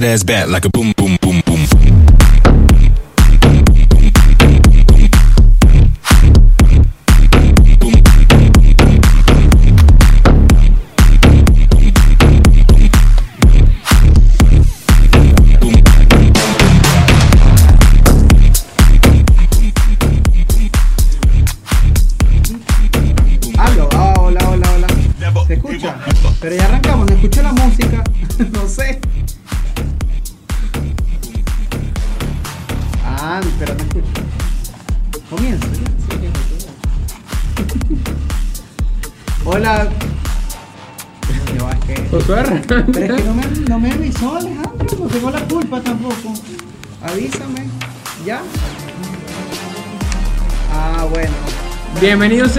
that ass back like a boom.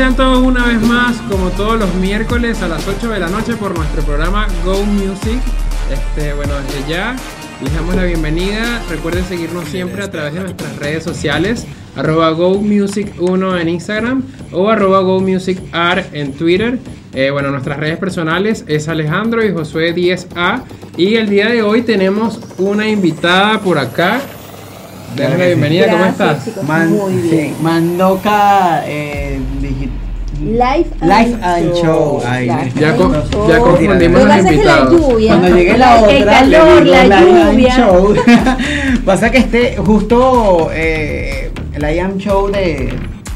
Sean todos una vez más, como todos los miércoles a las 8 de la noche por nuestro programa Go Music. Este, bueno, desde ya les damos la bienvenida. Recuerden seguirnos siempre a través de nuestras redes sociales, arroba Go Music 1 en Instagram o arroba Go Music R en Twitter. Eh, bueno, nuestras redes personales es Alejandro y Josué 10A. Y el día de hoy tenemos una invitada por acá. Denle la bienvenida, ¿cómo estás? chicos. Man- Muy bien. sí, Mandoca eh, Live and Show. Ay, Ya and con- Show. ya confundimos los la invitados. lluvia. Cuando llegue la otra, el le calor, digo la lluvia. Show. Pasa que este, justo eh, el I Am Show de.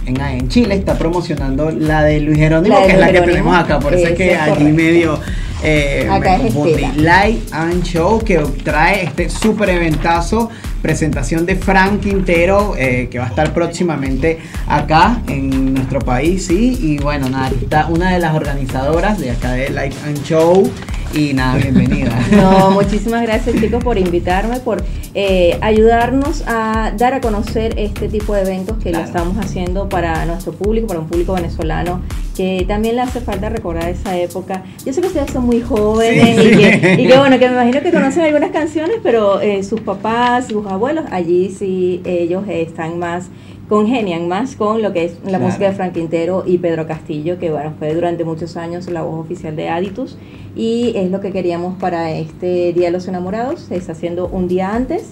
En, en Chile está promocionando la de Luis Jerónimo, de que es la que Jerónimo. tenemos acá, por eso es que allí correcto. medio eh, Acá me es. Live and Show que trae este súper eventazo, presentación de Frank Quintero, eh, que va a estar próximamente acá en nuestro país, sí, y bueno, nada, está una de las organizadoras de acá de Live and Show, y nada, bienvenida. No, muchísimas gracias chicos por invitarme, por eh, ayudarnos a dar a conocer este tipo de eventos que Claro. lo estamos haciendo para nuestro público, para un público venezolano que también le hace falta recordar esa época. Yo sé que ustedes son muy jóvenes Sí, y, sí. que, y que, bueno, que me imagino que conocen algunas canciones, pero eh, sus papás, sus abuelos, allí sí ellos están más congenian más con lo que es la Claro. música de Frank Quintero y Pedro Castillo, que bueno, fue durante muchos años la voz oficial de Aditus y es lo que queríamos para este Día de los Enamorados, se está haciendo un día antes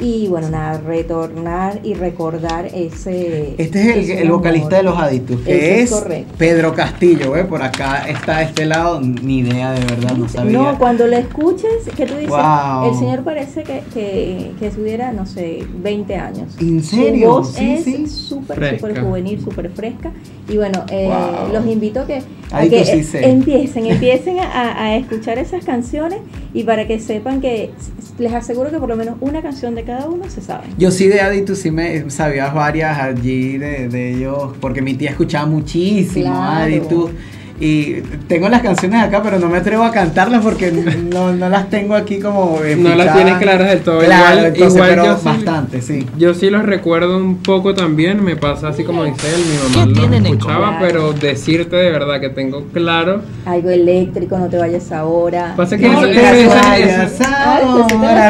y bueno, nada, retornar y recordar ese... Este es el, vocalista de los Eso que es. Pedro Castillo, ¿ve? Por acá está de este lado, ni idea de verdad, no sabía. No, cuando lo escuches, que tú dices, Wow. el señor parece que, que, que tuviera, no sé, 20 años. ¿En serio? Su voz Sí, es sí. súper, súper juvenil, súper fresca. Y bueno, eh, Wow. los invito a que, a que sí eh, empiecen, empiecen a, a escuchar esas canciones y para que sepan que les aseguro que por lo menos una canción de cada uno se sabe. Yo sí de Aditus sí me sabía varias allí de, de ellos, porque mi tía escuchaba muchísimo Claro. Aditus. Y tengo las canciones acá, pero no me atrevo a cantarlas porque no, no las tengo aquí como. eh, No las tienes claras del todo. Claro, Igual- entonces, igual pero yo sí- bastante, sí. Yo sí los recuerdo un poco también, me pasa así como dice él, mi mamá ¿Qué los escuchaba, pero decirte de verdad que tengo claro. Algo eléctrico, no te vayas ahora. Pasa que No, eso- te ahora,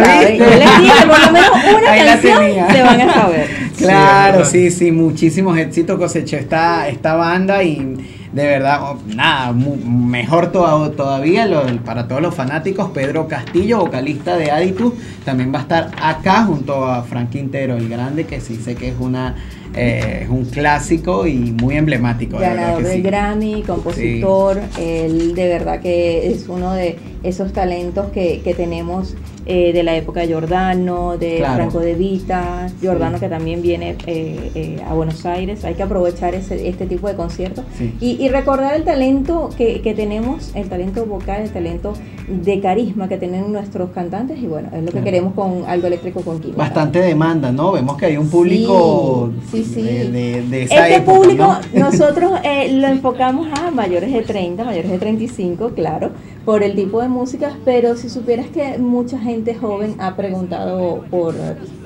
sabes. ¿viste? Yo les dije que por lo menos una Ahí canción se van a saber. Claro, sí, sí, muchísimos éxitos cosechó esta, esta banda y de verdad, oh, nada, mejor to- todavía lo- para todos los fanáticos, Pedro Castillo, vocalista de Aditus, también va a estar acá junto a Frank Quintero, el grande, que sí sé que es una eh, es un clásico y muy emblemático. ganador del sí. Grammy, compositor, él de verdad que es uno de esos talentos que, que tenemos eh, de la época de Giordano, de Claro. Franco De Vita, Giordano Sí. que también viene eh, eh, a Buenos Aires, hay que aprovechar ese, este tipo de conciertos Sí. y, y recordar el talento que, que tenemos, el talento vocal, el talento de carisma que tienen nuestros cantantes y bueno, es lo que Claro. queremos con algo eléctrico con. Bastante demanda, ¿no? Vemos que hay un público Sí, de, de- de esa Este época, público ¿no? nosotros eh, lo enfocamos a mayores de 30, mayores de 35, claro, por el tipo de música, pero si supieras que mucha gente joven ha preguntado por,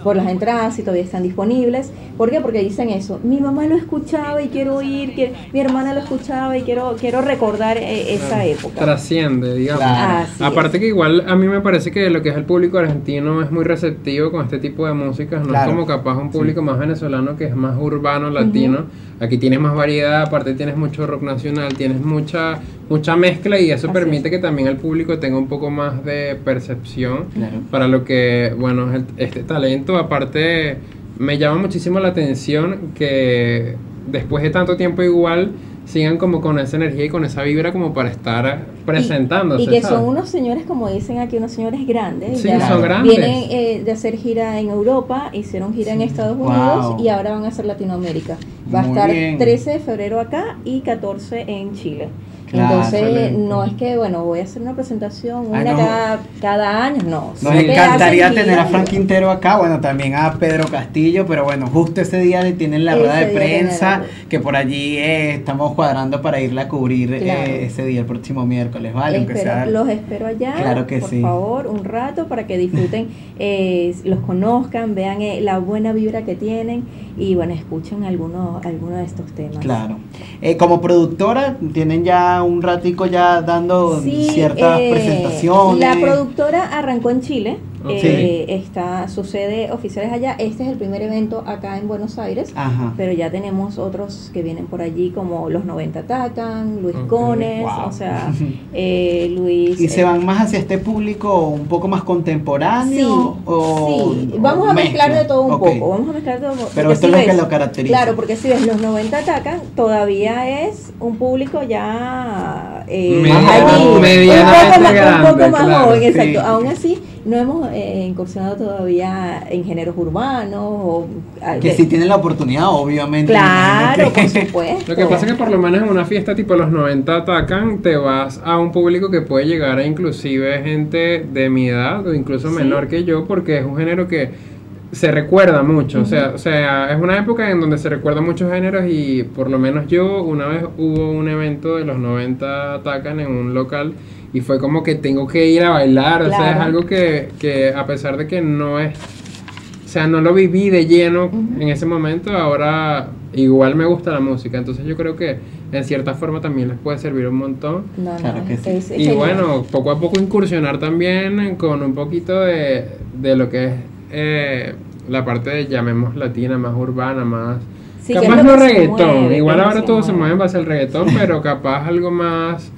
por las entradas si todavía están disponibles. ¿Por qué? Porque dicen eso, mi mamá lo escuchaba y quiero oír, que, mi hermana lo escuchaba y quiero, quiero recordar eh, esa época. Trasciende, digamos. Claro. Aparte es. que igual a mí me parece que lo que es el público argentino es muy receptivo con este tipo de músicas, no Claro. es como capaz un público más venezolano que es más urbano, latino. Aquí tienes más variedad, aparte tienes mucho rock nacional, tienes mucha mucha mezcla y eso Así permite es. que también el público tenga un poco más de percepción Claro. para lo que, bueno, este talento aparte me llama muchísimo la atención que después de tanto tiempo igual sigan como con esa energía y con esa vibra como para estar presentándose. Y, y que ¿sabes? son unos señores, como dicen aquí, unos señores grandes. Sí, ya son grandes. Vienen eh, de hacer gira en Europa, hicieron gira en Estados Wow. Unidos y ahora van a hacer Latinoamérica. Va Muy a estar bien. 13 de febrero acá y 14 en Chile. Claro, Entonces, no es que, bueno, voy a hacer una presentación Ay, una no. cada, cada año, no. Nos encantaría tener a. Frank Quintero acá, bueno, también a Pedro Castillo, pero bueno, justo ese día le tienen la rueda de prensa, que por allí eh, estamos cuadrando para irla a cubrir eh, ese día, el próximo miércoles, ¿vale? Aunque Espero- sea- los espero allá, Claro que por sí. favor, un rato para que disfruten, eh, los conozcan, vean eh, la buena vibra que tienen y bueno, escuchen algunos alguno de estos temas. Claro. Eh, como productora, tienen ya un ratico ya dando Sí, ciertas eh, presentaciones. La productora arrancó en Chile. Ok. eh, está, su sede oficial es allá. Este es el primer evento acá en Buenos Aires. Ajá. Pero ya tenemos otros que vienen por allí, como Los 90 Atacan, Luis Cones, wow. o sea, eh, Luis. ¿Y se eh, van más hacia este público un poco más contemporáneo? Sí, o, sí. o vamos a mezclar mezcla? de todo un poco, vamos a mezclar de todo un poco. Pero esto si es lo que ves- lo caracteriza. Claro, porque si ves los 90 atacan, todavía es un público ya eh, Media- allí, un poco más, un poco más claro, joven, sí. exacto. Aún así, no hemos eh, incursionado todavía en géneros urbanos o ah, Que de- si tienen la oportunidad, obviamente. Claro, por supuesto. Lo que pasa es que por lo menos en una fiesta tipo los 90 atacan, te vas a un público que puede llegar a inclusive gente de mi edad o incluso Sí. menor que yo, porque es un género que se recuerda mucho, o sea, o sea, es una época en donde se recuerdan muchos géneros y por lo menos yo una vez hubo un evento de los 90 atacan en un local y fue como que tengo que ir a bailar, o sea, es algo que, que a pesar de que no es o sea, no lo viví de lleno Ujú. en ese momento, ahora igual me gusta la música, entonces yo creo que en cierta forma también les puede servir un montón. No, no, Claro que sí. es- es Y genial. bueno, poco a poco incursionar también con un poquito de, de lo que es eh, la parte de, llamemos latina, más urbana, más... Capaz lo no reggaetón, mueve, igual ahora todo se mueve. mueve en base al reggaetón, pero capaz algo más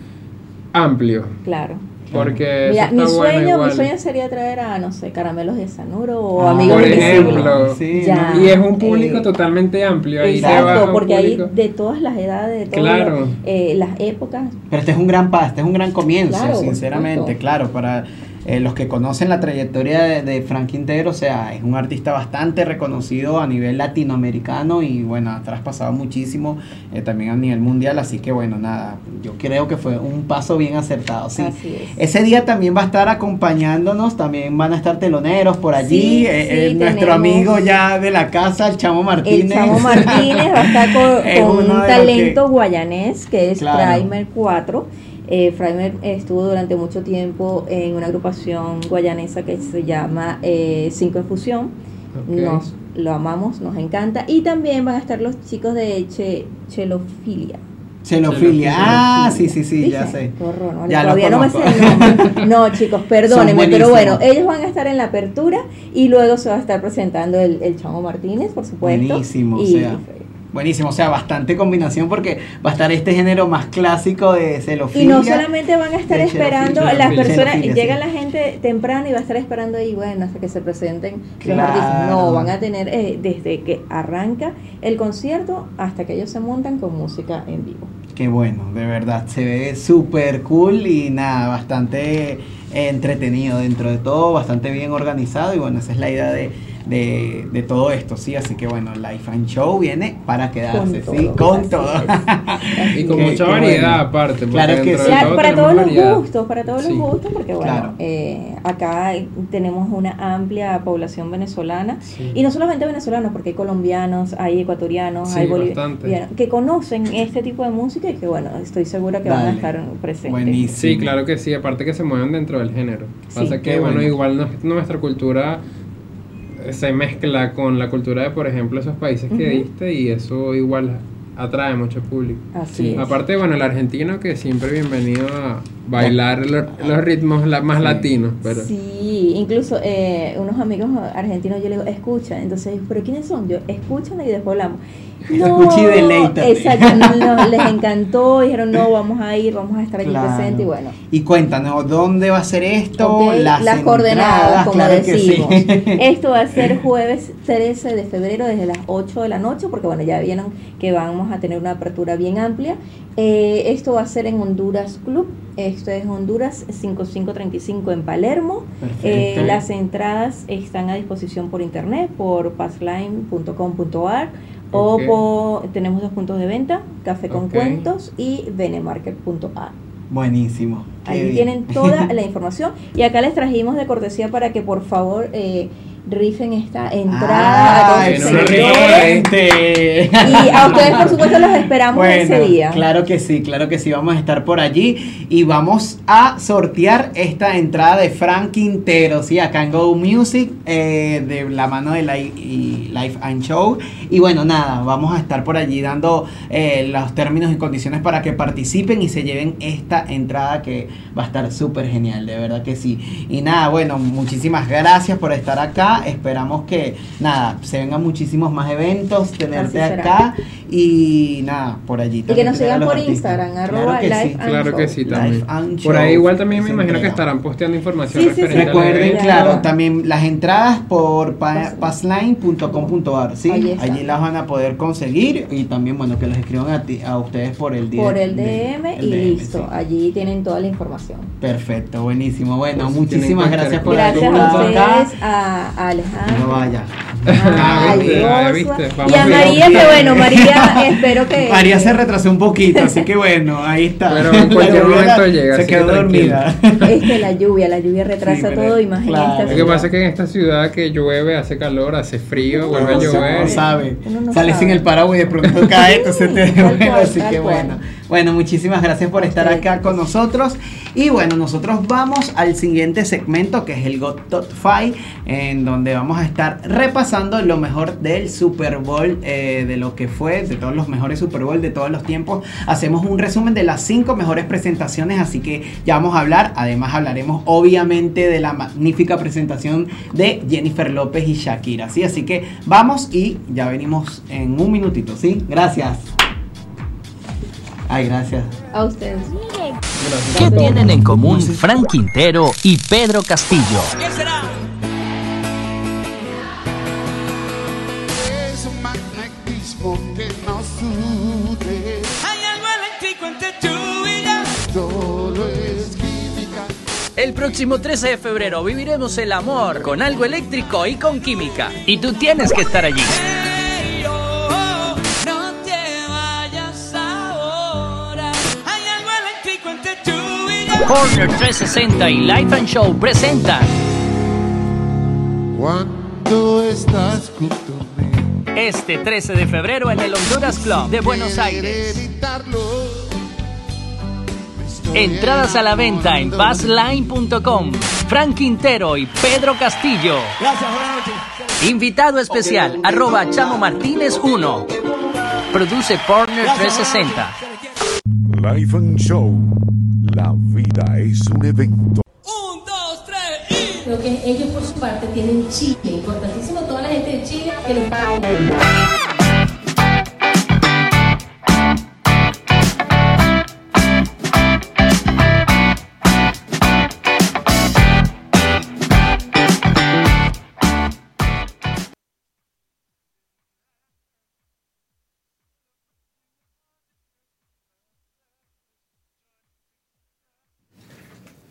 amplio, Claro. porque Mira, eso mi bueno sueño, mi sueño sería traer a, no sé, caramelos de Sanuro o Ah, amigos por invisibles. ejemplo. Sí, Ya. ¿no? Y es un público Eh, totalmente amplio, ahí Exacto, porque hay de todas las edades, de todas Claro. eh, las épocas. Pero este es un gran paso, este es un gran comienzo, Claro, sinceramente, claro, para eh, los que conocen la trayectoria de, de Frank Quintero, o sea, es un artista bastante reconocido a nivel latinoamericano y bueno, ha traspasado muchísimo eh, también a nivel mundial, así que bueno, nada, yo creo que fue un paso bien acertado, sí. Así es. Ese día también va a estar acompañándonos, también van a estar teloneros por allí, Sí, eh, sí, nuestro amigo ya de la casa, el Chamo Martínez. El Chamo Martínez va a estar con, Es con un talento guayanés que es Claro. Primer 4. Eh, estuvo durante mucho tiempo en una agrupación guayanesa que se llama eh, Cinco en Fusión. Nos lo amamos, nos encanta. Y también van a estar los chicos de che, Chelofilia. Celofilia. Ah, sí, sí, sí, ya sé. Horror, no, Ya todavía no me sé conozco. el nombre. No, chicos, perdónenme, pero bueno, ellos van a estar en la apertura y luego se va a estar presentando el, el Chamo Martínez, por supuesto. Buenísimo, o sea, Buenísimo, o sea, bastante combinación porque va a estar este género más clásico de celofilia. Y no solamente van a estar esperando, las personas, llega sí. la gente temprano y va a estar esperando ahí, bueno, hasta que se presenten Claro. No, van a tener eh, desde que arranca el concierto hasta que ellos se montan con música en vivo. Qué bueno, de verdad, se ve súper cool y nada, bastante entretenido dentro de todo, bastante bien organizado y bueno, esa es la idea de, de, de todo esto, ¿sí? Así que bueno, Life and Show viene para quedarse, Con ¿sí? todo, Con así todo. Y con mucha variedad bueno. aparte. Claro que sí. Claro, para todos los variedad. gustos, para todos Sí. los gustos, porque bueno, Claro. eh, acá tenemos una amplia población venezolana Sí. y no solamente venezolanos, porque hay colombianos, hay ecuatorianos, Sí, hay bastante. bolivianos que conocen este tipo de música y que bueno, estoy segura que van a estar presentes. Buenísimo. Sí, claro que sí, aparte que se mueven dentro del género. Sí. Pasa que, bueno, bueno. igual nuestra cultura se mezcla con la cultura de, por ejemplo, esos países que diste y eso igual atrae mucho público. Así Sí. es. Aparte, bueno, el argentino que siempre bienvenido a bailar lo- los ritmos la- más Sí. latinos, pero Sí, incluso eh, unos amigos argentinos yo les digo, escucha, entonces, ¿pero quiénes son? Yo, escuchan y después hablamos. Escucha y deleítate. Exacto, no, no, les encantó, dijeron, no, vamos a ir, vamos a estar aquí Claro. presentes y bueno. Y cuéntanos, ¿dónde va a ser esto? Ok, las, entradas, coordenadas, como claro que sí. decimos. Esto va a ser jueves 13 de febrero desde las 8 de la noche, porque bueno, ya vieron que vamos a tener una apertura bien amplia. Eh, esto va a ser en Honduras Club, esto es Honduras 5535 en Palermo. Eh, las entradas están a disposición por internet, por passline.com.ar o Ok. por, tenemos dos puntos de venta, Café con. Cuentos y venemarket.ar. Buenísimo. Ahí tienen toda la información y acá les trajimos de cortesía para que por favor eh, rifen esta entrada Ah, a todos seguidores. excelente. y a ustedes por supuesto los esperamos ese día. Claro que sí, claro que sí, vamos a estar por allí y vamos a sortear esta entrada de Frank Quintero, sí, acá en Go Music, eh, de la mano de Live, y Live and Show. Y bueno, nada, vamos a estar por allí dando eh, los términos y condiciones para que participen y se lleven esta entrada que va a estar súper genial, de verdad que sí. Y nada, bueno, muchísimas gracias por estar acá. Esperamos que, nada, se vengan muchísimos más eventos, tenerte acá y nada, por allí. Y que también nos sigan por artistas. Instagram, Claro arroba que live sí. and claro que sí también. Live Por ahí igual también me imagino que estarán posteando información Sí, sí, sí. referente al Recuerden, claro, también las entradas por pa- passline.com.ar, ¿sí? Ahí está. Allí las van a poder conseguir y también, bueno, que los escriban a, ti, a ustedes por el DM. por el DM y DM, listo. sí. Allí tienen toda la información. Perfecto, buenísimo. Bueno, Pues, muchísimas gracias por Gracias a ustedes, a Alejandro. No vaya. Ah, ah, viste, vamos y a. María, que bueno, María, espero que. María se retrasó un poquito, así que bueno, ahí está. Pero en cualquier momento llega, Se quedó que dormida. Es que la lluvia, la lluvia retrasa Sí, todo, imagínate. claro. Lo que pasa es que en esta ciudad que llueve, hace calor, hace frío, vuelve a llover. No sabe. sabe. Uno no Sale sabe. sin el paraguas y de pronto cae, entonces te cual, así que bueno. Bueno, muchísimas gracias por estar acá con nosotros. Y bueno, nosotros vamos al siguiente segmento que es el Got Top 5, en donde vamos a estar repasando lo mejor del Super Bowl, eh, de lo que fue, de todos los mejores Super Bowl de todos los tiempos. Hacemos un resumen de las cinco mejores presentaciones, así que ya vamos a hablar. Además, hablaremos obviamente de la magnífica presentación de Jennifer López y Shakira. ¿sí? Así que vamos y ya venimos en un minutito, ¿sí? Gracias. Ay, gracias. A ustedes. ¿Qué tienen en común Frank Quintero y Pedro Castillo? Es un magnetismo que nos une. Hay algo eléctrico entre tú y yo. Todo es química. El próximo 13 de febrero viviremos el amor con algo eléctrico y con química. Y tú tienes que estar allí. Corner 360 y Life and Show presentan Cuando estás junto a mí. este 13 de febrero en el Honduras Club de Buenos Aires. Entradas a la venta en passline.com. Frank Quintero y Pedro Castillo. Gracias, buenas noches. Invitado especial, arroba Chamo Martínez 1. Produce Partner 360. Life and Show. La vida es un evento. Un, dos, tres y. Creo que ellos por su parte tienen Chile, importantísimo toda la gente de Chile que les paga.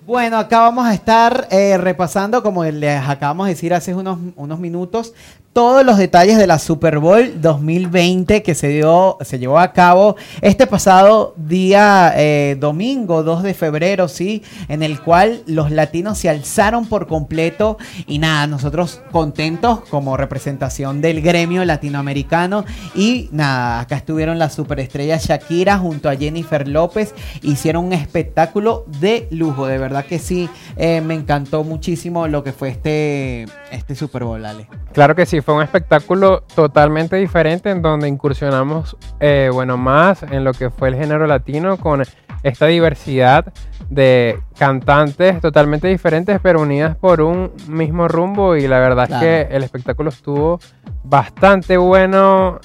Bueno, acá vamos a estar eh, repasando, como les acabamos de decir hace unos, unos minutos, todos los detalles de la Super Bowl 2020 que se dio, se llevó a cabo este pasado día eh, domingo 2 de febrero, sí, en el cual los latinos se alzaron por completo y nada, nosotros contentos como representación del gremio latinoamericano. Y nada, acá estuvieron las superestrellas Shakira junto a Jennifer López, hicieron un espectáculo de lujo, de verdad que sí, eh, me encantó muchísimo lo que fue este, este Super Bowl, Ale. Claro que sí, fue un espectáculo totalmente diferente en donde incursionamos, eh, bueno, más en lo que fue el género latino con esta diversidad de cantantes totalmente diferentes pero unidas por un mismo rumbo y la verdad Claro. es que el espectáculo estuvo bastante bueno.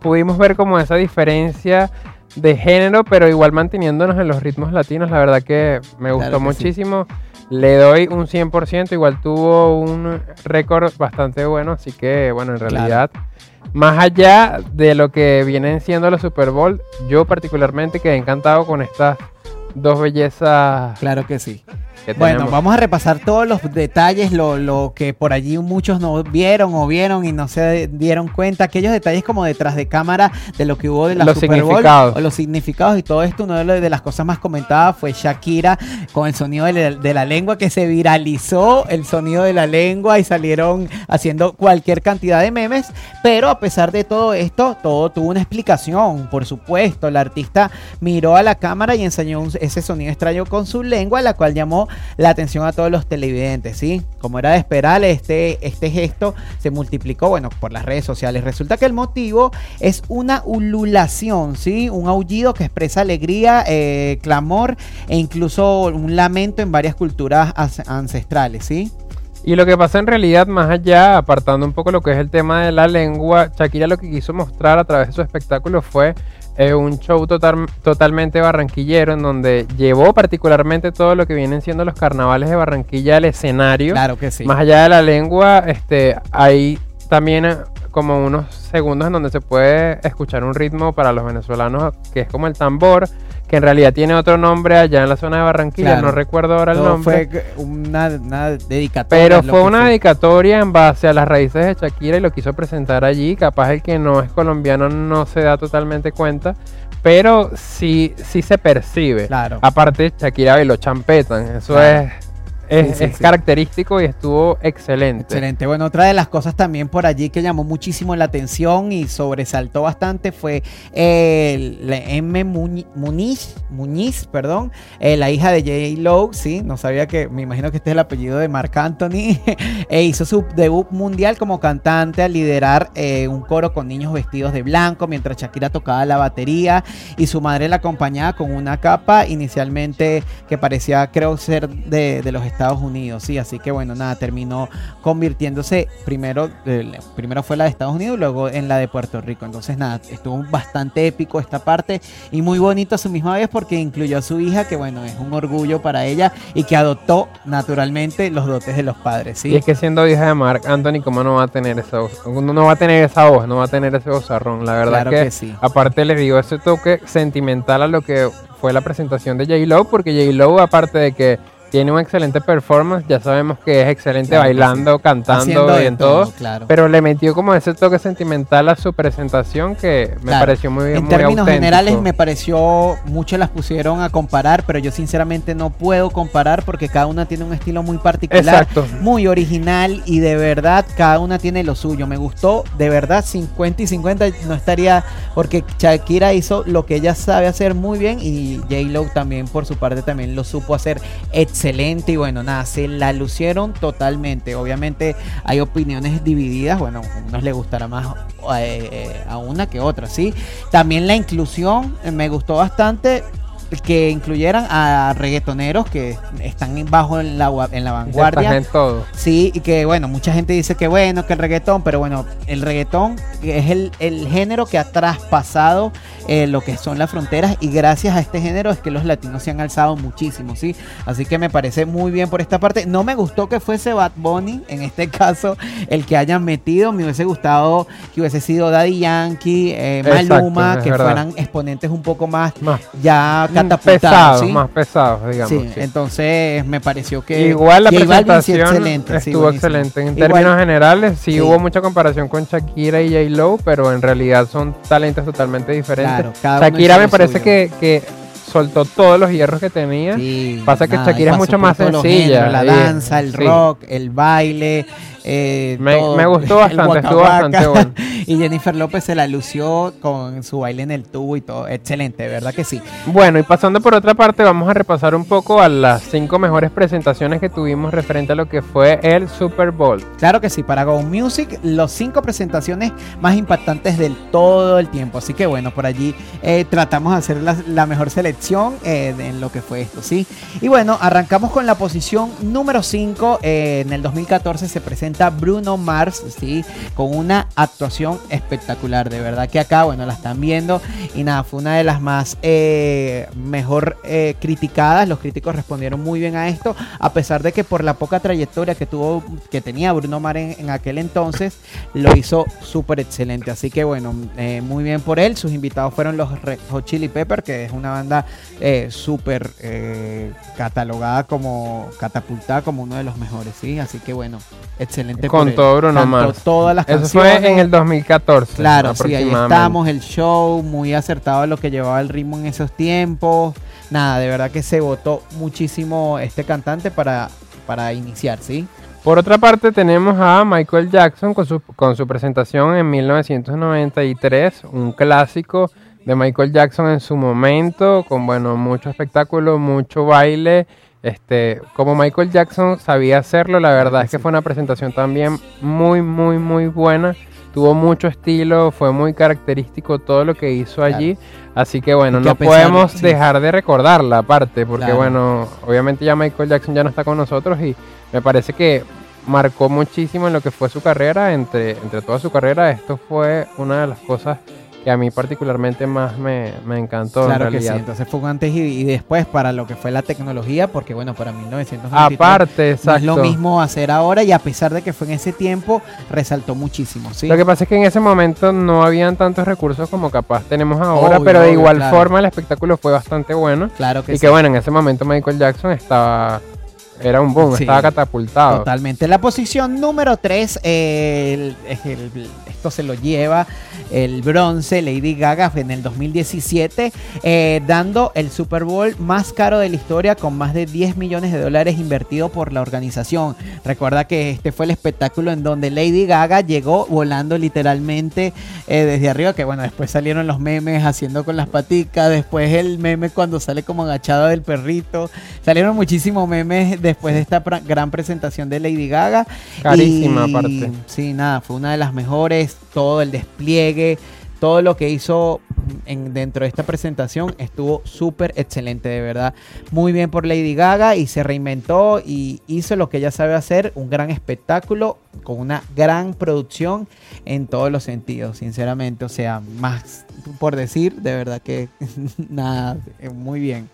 Pudimos ver como esa diferencia de género pero igual manteniéndonos en los ritmos latinos, la verdad que me Claro gustó sí. Le doy un 100%, igual tuvo un récord bastante bueno, así que bueno, en Claro. realidad, más allá de lo que vienen siendo los Super Bowl, yo particularmente quedé encantado con estas dos bellezas Claro que sí. Bueno, vamos a repasar todos los detalles, lo, lo que por allí muchos no vieron o vieron y no se dieron cuenta, aquellos detalles como detrás de cámara de lo que hubo de la Los Super Bowl significados. o los significados y todo esto. Una de, las cosas más comentadas fue Shakira con el sonido de la, de la lengua que se viralizó el sonido de la lengua y salieron haciendo cualquier cantidad de memes, pero a pesar de todo esto, todo tuvo una explicación, por supuesto. La artista miró a la cámara y enseñó un- ese sonido extraño con su lengua, la cual llamó la atención a todos los televidentes, ¿sí? Como era de esperar, este, este gesto se multiplicó, bueno, por las redes sociales. Resulta que el motivo es una ululación, ¿sí? Un aullido que expresa alegría, eh, clamor e incluso un lamento en varias culturas as- ancestrales, ¿sí? Y lo que pasa en realidad, más allá, apartando un poco lo que es el tema de la lengua, Shakira lo que quiso mostrar a través de su espectáculo fue eh, un show total- totalmente barranquillero en donde llevó particularmente todo lo que vienen siendo los carnavales de Barranquilla al escenario. Claro que sí. Más allá de la lengua, este, hay también eh, como unos segundos en donde se puede escuchar un ritmo para los venezolanos que es como el tambor, que en realidad tiene otro nombre allá en la zona de Barranquilla, Claro. no recuerdo ahora el nombre. fue una, una dedicatoria. Pero fue una dedicatoria en base a las raíces de Shakira y lo quiso presentar allí. Capaz el que no es colombiano no se da totalmente cuenta. Pero sí, sí se percibe. Claro. Aparte, Shakira bailó champetan. Eso Claro. es, es, Sí, sí, es sí. característico y estuvo excelente. Excelente. Bueno, otra de las cosas también por allí que llamó muchísimo la atención y sobresaltó bastante fue eh, la M. Muñi- Muniz, Muñiz, perdón, eh, la hija de J. Lo, sí, no sabía que, me imagino que este es el apellido de Marc Anthony, e hizo su debut mundial como cantante al liderar eh, un coro con niños vestidos de blanco mientras Shakira tocaba la batería y su madre la acompañaba con una capa inicialmente que parecía, creo, ser de, de los Estados Unidos, sí, así que bueno, nada, terminó convirtiéndose primero, eh, primero fue la de Estados Unidos, luego en la de Puerto Rico, entonces nada, estuvo bastante épico esta parte y muy bonito a su misma vez porque incluyó a su hija, que bueno, es un orgullo para ella y que adoptó naturalmente los dotes de los padres, sí. Y es que siendo hija de Mark Anthony, ¿cómo no va a tener esa voz? No va a tener esa voz, no va a tener ese vozarrón. La verdad Claro que, que sí. aparte les digo ese toque sentimental a lo que fue la presentación de J-Lo, porque J-Lo, aparte de que tiene un excelente performance, ya sabemos que es excelente Claro bailando, cantando y en todo. claro. Pero le metió como ese toque sentimental a su presentación que me Claro. pareció muy bien. En términos generales me pareció, muchos las pusieron a comparar, pero yo sinceramente no puedo comparar porque cada una tiene un estilo muy particular, Exacto. muy original y de verdad cada una tiene lo suyo. Me gustó, de verdad 50 y 50 no estaría porque Shakira hizo lo que ella sabe hacer muy bien y J-Lo también por su parte también lo supo hacer excelente y bueno, nada, se la lucieron totalmente. Obviamente hay opiniones divididas, bueno, a unos les gustará más eh, eh, a una que otra, ¿sí? También la inclusión eh, me gustó bastante que incluyeran a reggaetoneros que están bajo en la, en la vanguardia. en todo. Sí, y que bueno, mucha gente dice que bueno, que el reggaetón, pero bueno, el reggaetón es el, el género que ha traspasado eh, lo que son las fronteras y gracias a este género es que los latinos se han alzado muchísimo, ¿sí? Así que me parece muy bien por esta parte. No me gustó que fuese Bad Bunny, en este caso, el que hayan metido. Me hubiese gustado que hubiese sido Daddy Yankee, eh, Maluma, que verdad. fueran exponentes un poco más Más. ya Pesados, ¿sí? más pesados, digamos. Sí, sí. entonces me pareció que Igual la presentación excelente, estuvo excelente. En Igual- términos generales, sí, hubo mucha comparación con Shakira y J. Lo, pero en realidad son talentos totalmente diferentes. Claro, Shakira me parece que, que soltó todos los hierros que tenía. Sí, Pasa que nada, Shakira es mucho más sencilla. géneros, la danza, el sí. rock, el baile. Eh, Me- todo, me gustó bastante, estuvo bastante bueno. Y Jennifer López se la lució con su baile en el tubo y todo. Excelente, ¿verdad que sí? Bueno, y pasando por otra parte, vamos a repasar un poco a las cinco mejores presentaciones que tuvimos referente a lo que fue el Super Bowl. Claro que sí, para Go Music, los cinco presentaciones más impactantes del todo el tiempo. Así que bueno, por allí eh, tratamos de hacer la, la mejor selección eh, en lo que fue esto, ¿sí? Y bueno, arrancamos con la posición número 5. en el 2014 se presenta Bruno Mars, ¿sí? Con una actuación espectacular. De verdad que acá, bueno, la están viendo. Y nada, fue una de las más eh, mejor eh, criticadas. Los críticos respondieron muy bien a esto, a pesar de que por la poca trayectoria que tuvo, que tenía Bruno Mars en, aquel entonces, lo hizo súper excelente. Así que bueno, eh, muy bien por él. Sus invitados fueron los Chili Pepper, que es una banda súper catalogada como, catapultada como uno de los mejores, ¿sí? Así que bueno, excelente. Con todo Bruno Mars. Todas las Eso canciones. fue en el 2014. Claro, sí, ahí estamos, el show, muy acertado a lo que llevaba el ritmo en esos tiempos. Nada, de verdad que se votó muchísimo este cantante para, para iniciar, ¿sí? Por otra parte tenemos a Michael Jackson con su, con su presentación en 1993, un clásico de Michael Jackson en su momento, con bueno, mucho espectáculo, mucho baile. Este, como Michael Jackson sabía hacerlo, la verdad es que fue una presentación también muy, muy, muy buena. Tuvo mucho estilo, fue muy característico todo lo que hizo allí. Así que bueno, que no pesar- podemos sí. dejar de recordarla aparte, porque Claro. bueno, obviamente ya Michael Jackson ya no está con nosotros y me parece que marcó muchísimo en lo que fue su carrera, entre, entre toda su carrera, esto fue una de las cosas que a mí particularmente más me, me encantó claro en que sí, entonces fue un antes y, y después para lo que fue la tecnología, porque bueno, para 1993 Aparte, no exacto. es lo mismo hacer ahora y a pesar de que fue en ese tiempo, resaltó muchísimo, ¿sí? Lo que pasa es que en ese momento no habían tantos recursos como capaz tenemos ahora, Obvio, pero de obvio, igual claro. forma el espectáculo fue bastante bueno. claro que Y sí. que bueno, en ese momento Michael Jackson estaba, era un boom, Sí. estaba catapultado. Totalmente. La posición número 3, esto se lo lleva el bronce Lady Gaga en el 2017, eh, dando el Super Bowl más caro de la historia con más de 10 millones de dólares invertidos por la organización. Recuerda que este fue el espectáculo en donde Lady Gaga llegó volando literalmente eh, desde arriba, que bueno, después salieron los memes haciendo con las paticas, después el meme cuando sale como agachado del perrito, salieron muchísimos memes después de esta gran presentación de Lady Gaga. Carísima Y, aparte. Sí, nada, fue una de las mejores, todo el despliegue, todo lo que hizo en, dentro de esta presentación estuvo súper excelente, de verdad. Muy bien por Lady Gaga y se reinventó y hizo lo que ella sabe hacer, un gran espectáculo con una gran producción en todos los sentidos, sinceramente. O sea, más por decir, de verdad que nada, eh, muy bien.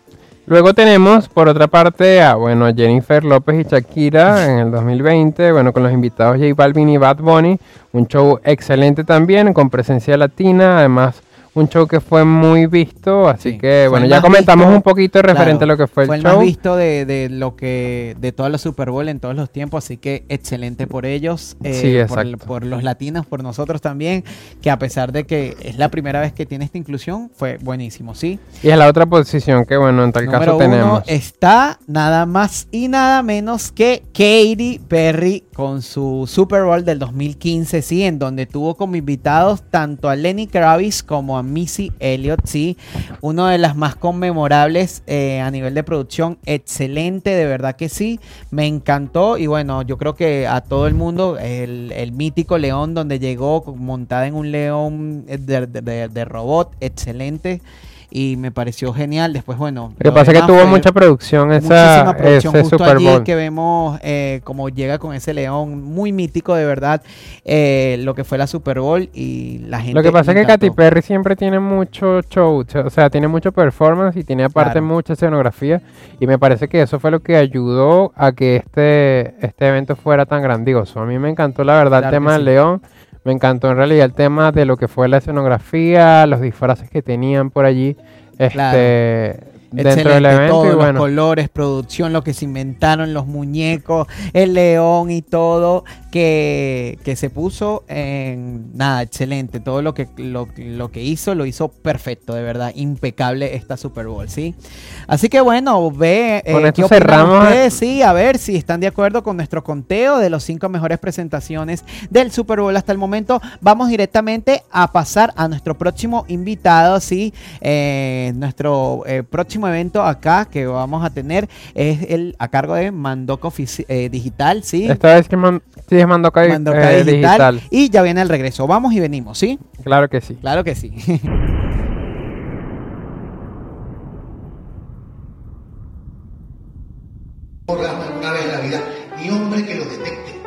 Luego tenemos, por otra parte, a bueno, Jennifer López y Shakira en el 2020, bueno, con los invitados J Balvin y Bad Bunny, un show excelente también, con presencia latina, además un show que fue muy visto, así Sí, que fue bueno, ya comentamos visto, un poquito referente Claro, a lo que fue el el show. más visto de, de lo que de todos los Super Bowl en todos los tiempos, así que excelente por ellos, eh, Sí, por, por los latinos, por nosotros también, que a pesar de que es la primera vez que tiene esta inclusión, fue buenísimo, ¿sí? Y es la otra posición que bueno, en tal Número caso uno tenemos. está nada más y nada menos que Katy Perry con su Super Bowl del 2015, sí, en donde tuvo como invitados tanto a Lenny Kravitz como a Missy Elliott, sí, uno de las más conmemorables eh, a nivel de producción, excelente, de verdad que sí, me encantó y bueno, yo creo que a todo el mundo, el, el mítico león donde llegó montada en un león eh, de, robot, excelente. Y me pareció genial. Después, bueno. Lo que pasa es que tuvo mucha producción esa, producción ese justo Super allí Bowl. que vemos eh, como llega con ese león muy mítico de verdad eh, lo que fue la Super Bowl y la gente Lo que pasa es que Katy. Perry siempre tiene mucho show, o sea, tiene mucho performance y tiene aparte Claro. mucha escenografía y me parece que eso fue lo que ayudó a que este, este evento fuera tan grandioso. A mí me encantó la verdad Claro el tema del sí. león, me encantó en realidad el tema de lo que fue la escenografía, los disfraces que tenían por allí. Este, Dentro del evento, todo, y los bueno. colores, producción, lo que se inventaron, los muñecos, el león y todo que, que se puso en nada, excelente. Todo lo que, lo, lo que hizo, lo hizo perfecto, de verdad, impecable esta Super Bowl, ¿sí? Así que bueno, ve eh, Con esto qué cerramos. ustedes, sí, a ver si están de acuerdo con nuestro conteo de los cinco mejores presentaciones del Super Bowl hasta el momento. Vamos directamente a pasar a nuestro próximo invitado, sí, eh, nuestro eh, próximo evento acá que vamos a tener es el a cargo de Mandoca Ofici- eh, Digital, sí. Esta vez que man- sí es Mandoca, Mandoca eh, digital, digital. Y ya viene el regreso. Vamos y venimos, ¿sí? Claro que sí. Claro que sí. orgasmo alguna vez en la vida y hombre que lo detecte.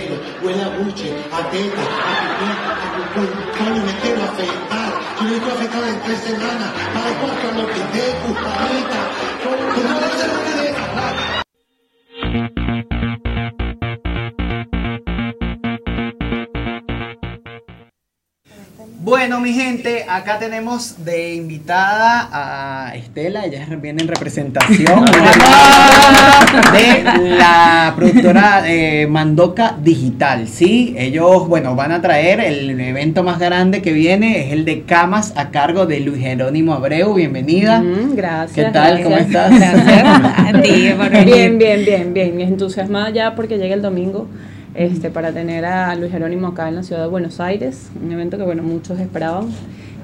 Pelo, huele a buche, a teta, a pipí, a pupú. Coño, me quiero afeitar. Yo me quiero afeitar en tres semanas. Para después cuando que esté gustadita. Que Bueno, mi gente, acá tenemos de invitada a Estela, ella viene en representación de la productora eh, Mandoca Digital, ¿sí? Ellos, bueno, van a traer el evento más grande que viene, es el de Camas a cargo de Luis Jerónimo Abreu, bienvenida. Mm, gracias. ¿Qué tal? ¿Cómo estás? Gracias. A ti por venir. Bien, bien, bien, bien. Entusiasmada ya porque llega el domingo este, para tener a Luis Jerónimo acá en la ciudad de Buenos Aires. Un evento que, bueno, muchos esperaban.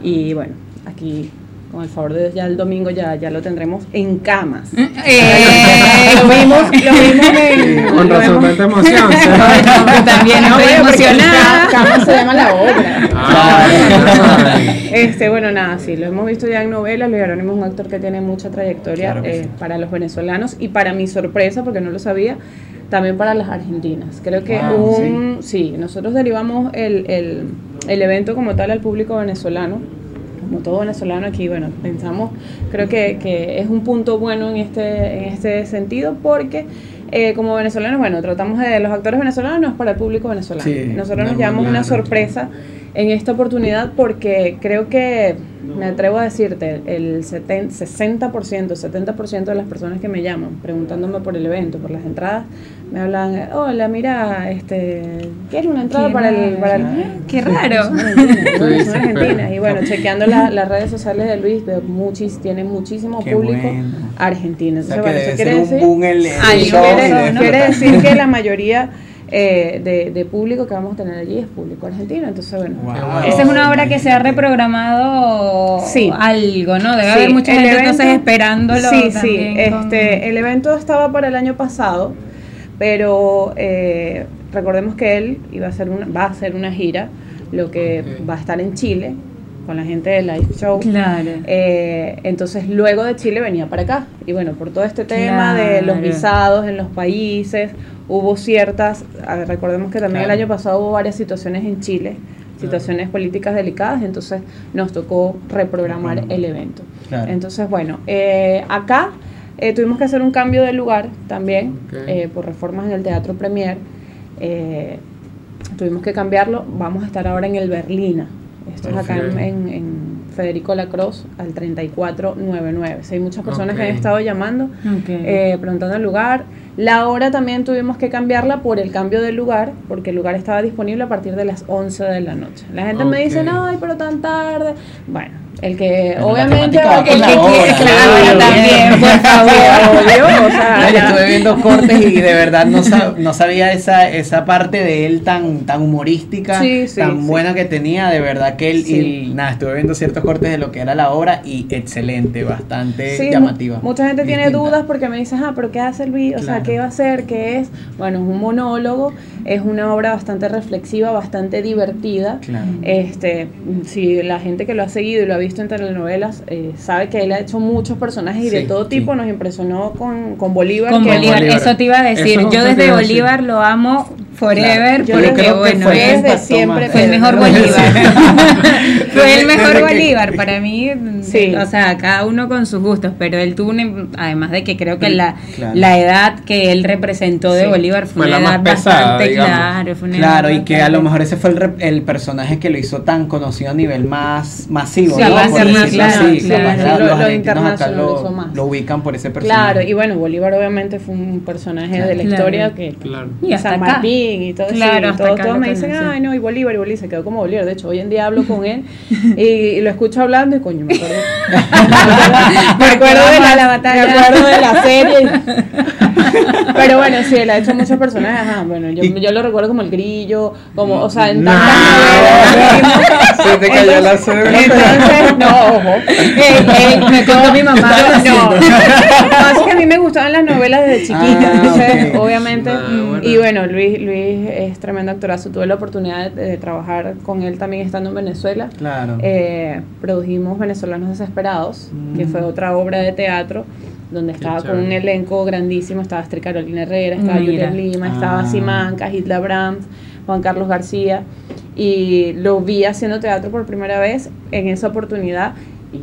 Y bueno, aquí, con el favor de Dios, ya el domingo ya, ya lo tendremos en camas. Eh. lo vimos, lo vimos en... Con vemos- tanta emoción. También No, estoy emocionada. Ca- Camas se llama la obra. Ah, Este, bueno, nada, sí, lo hemos visto ya en novelas. Luis Jerónimo es un actor que tiene mucha trayectoria Claro eh, sí. para los venezolanos y para mi sorpresa, porque no lo sabía, también para las argentinas. Creo que Wow, un, sí. nosotros derivamos el, el, el evento como tal al público venezolano. Como todo venezolano aquí, bueno, pensamos, creo que, que es un punto bueno en este, en este sentido porque eh, como venezolanos, bueno, tratamos de los actores venezolanos no es para el público venezolano. Sí, Nosotros nos no, llevamos una sorpresa en esta oportunidad porque creo que, me atrevo a decirte, el 70, 60%, 70% de las personas que me llaman preguntándome por el evento, por las entradas, me hablan, hola, mira, este, ¿quieres una entrada Qué para el, para el... Qué raro. Son argentinas, argentinas. Y bueno, chequeando la- las redes sociales de Luis, veo muchis, tiene muchísimo Qué público bueno. argentino. O sea Entonces, bueno, eso quiere decir... quiere, decir que la mayoría eh, de, de público que vamos a tener allí es público argentino. Entonces, bueno. Wow. Esa es una obra que se ha reprogramado Sí. algo, ¿no? Debe Sí, haber mucha el gente evento- entonces esperándolo. Sí, sí. con- Este, el evento estaba para el año pasado, pero eh, recordemos que él iba a hacer una, va a hacer una gira, lo que va a estar en Chile con la gente de Live Show. Claro. Eh, entonces luego de Chile venía para acá. Y bueno, por todo este tema de los visados en los países, hubo ciertas, ah, recordemos que también Claro. el año pasado hubo varias situaciones en Chile, situaciones políticas delicadas, entonces nos tocó reprogramar el evento. Claro. Entonces, bueno, eh, acá eh, tuvimos que hacer un cambio de lugar también por reformas en el Teatro Premier. Tuvimos que cambiarlo. Vamos a estar ahora en el Berlina. Esto es acá en, Federico Lacroix al 3499. Sí, hay muchas personas que han estado llamando, eh, preguntando el lugar. La hora también tuvimos que cambiarla por el cambio del lugar, porque el lugar estaba disponible a partir de las 11 de la noche. La gente me dice, ay, pero tan tarde. Bueno, el que Pero obviamente el con la que quiere, claro, también, por favor, obvio, o sea, Ay, ya- estuve viendo cortes y de verdad no, sab- no sabía esa, esa parte de él tan, tan humorística, Sí, sí, tan sí. buena que tenía, de verdad que él, y nada, estuve viendo ciertos cortes de lo que era la obra y excelente, bastante llamativa. mu- Mucha gente tiene distinta. dudas porque me dice, ah, pero ¿qué hace Luis? O sea, Claro. ¿qué va a hacer? ¿Qué es? Bueno, es un monólogo, es una obra bastante reflexiva, bastante divertida. Claro. Este, si la gente que lo ha seguido y lo ha visto en telenovelas eh, sabe que él ha hecho muchos personajes y de todo tipo, nos impresionó con, con Bolívar. Con que- Bolívar, Bolívar. eso te iba a decir. Yo desde. Bolívar lo amo forever Yo porque creo bueno, fue es- desde siempre más. fue el mejor Bolívar. fue el mejor Bolívar para mí. Sí. O sea, cada uno con sus gustos, pero él tuvo una, además de que creo que la, Claro. la edad que él representó de Sí. Bolívar fue, Fue una la más edad pesada, bastante digamos. claro, fue una Claro, edad y que a lo mejor ese fue el, el personaje que lo hizo tan conocido a nivel más masivo. Sí, ¿no? más claro. Sí, los lo- argentinos acá lo, más. lo ubican por ese personaje. Claro, y bueno, Bolívar obviamente fue un personaje de la Claro. historia que Claro. Y hasta San acá. Y todo eso. Claro, y hasta todos, me dicen, ay no, y Bolívar, y Bolívar se quedó como Bolívar. De hecho, hoy en día hablo con él y, lo escucho hablando y coño, me acuerdo. me acuerdo de la batalla. Me acuerdo de la serie. Pero bueno, sí, él ha hecho muchos personajes. Ajá, bueno, yo, yo lo recuerdo como el grillo, como, o sea, en No. tantas novelas. Se te cayó la. Entonces, no, ojo. Ey, ey, me contó mi mamá. No, no. Más que a mí me gustaban las novelas desde chiquita. Ah, entonces, ok. obviamente. Ah, mm, bueno. Y bueno, Luis, Luis es tremendo actorazo. Tuve la oportunidad de, de trabajar con él también estando en Venezuela. Claro. Eh, produjimos Venezolanos Desesperados, que fue otra obra de teatro donde estaba con un elenco grandísimo, estaba Astrid Carolina Herrera, estaba Mira. Julia Lima, estaba Ah. Simanca, Hitler Brandt, Juan Carlos García, y lo vi haciendo teatro por primera vez en esa oportunidad. Y